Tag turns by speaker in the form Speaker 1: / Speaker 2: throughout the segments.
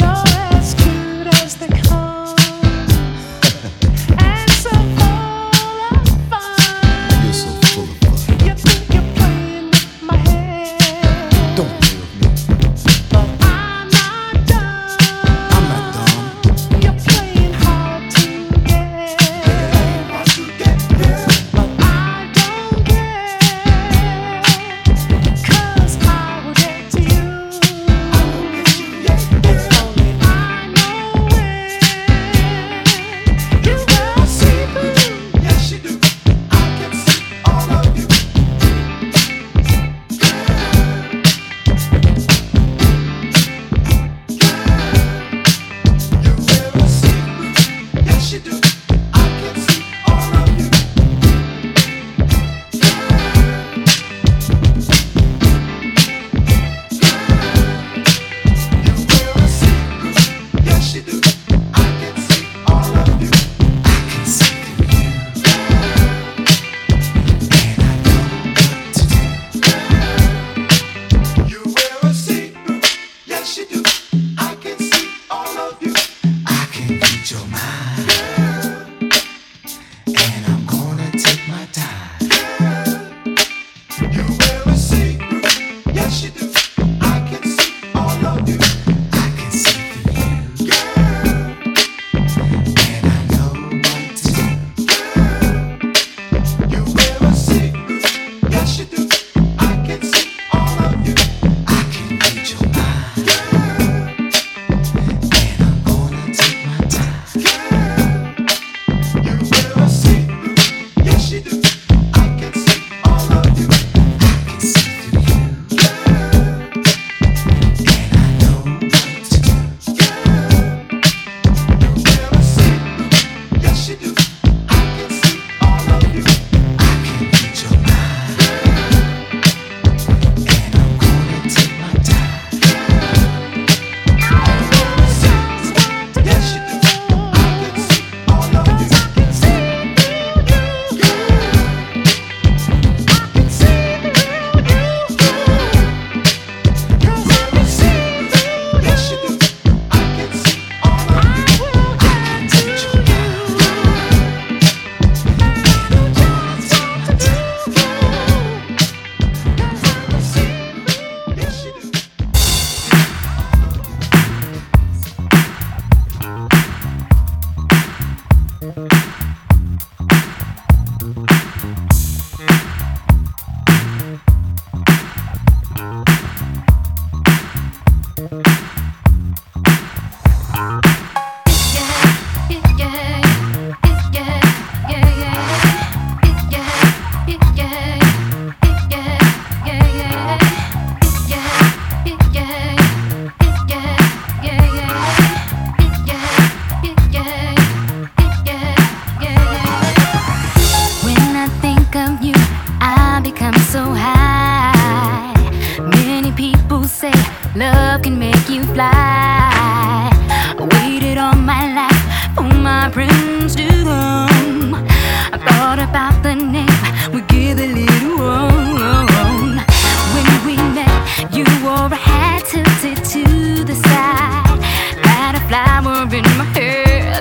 Speaker 1: fun.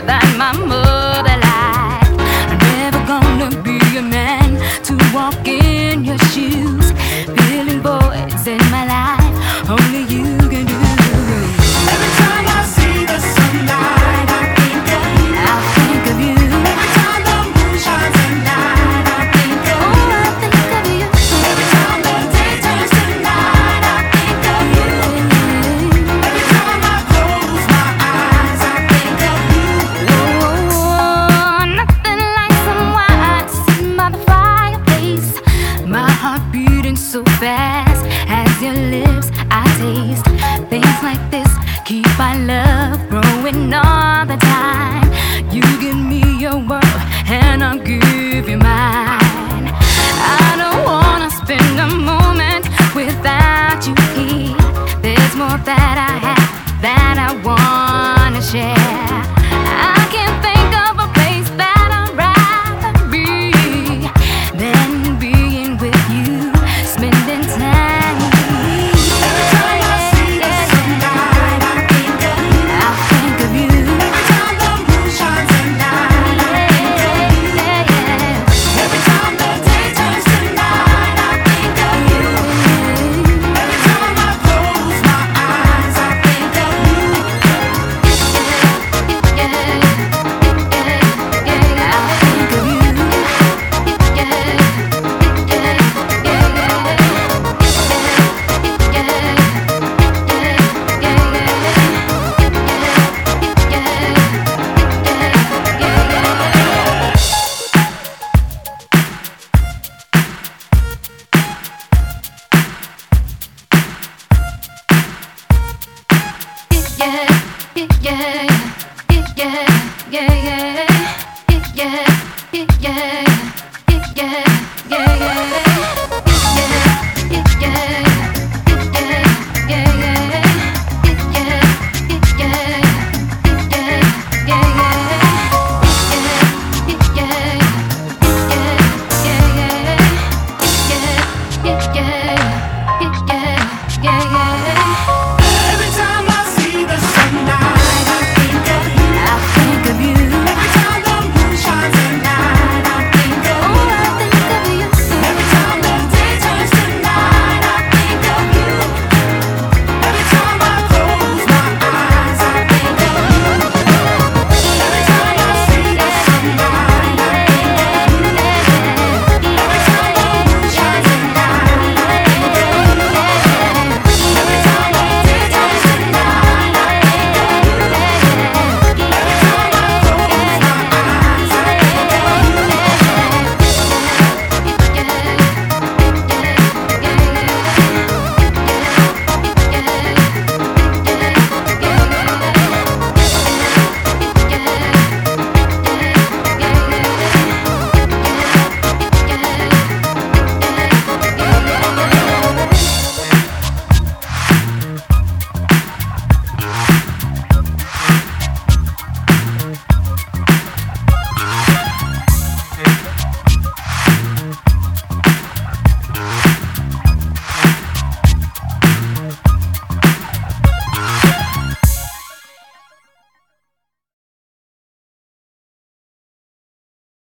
Speaker 2: Yeah, yeah,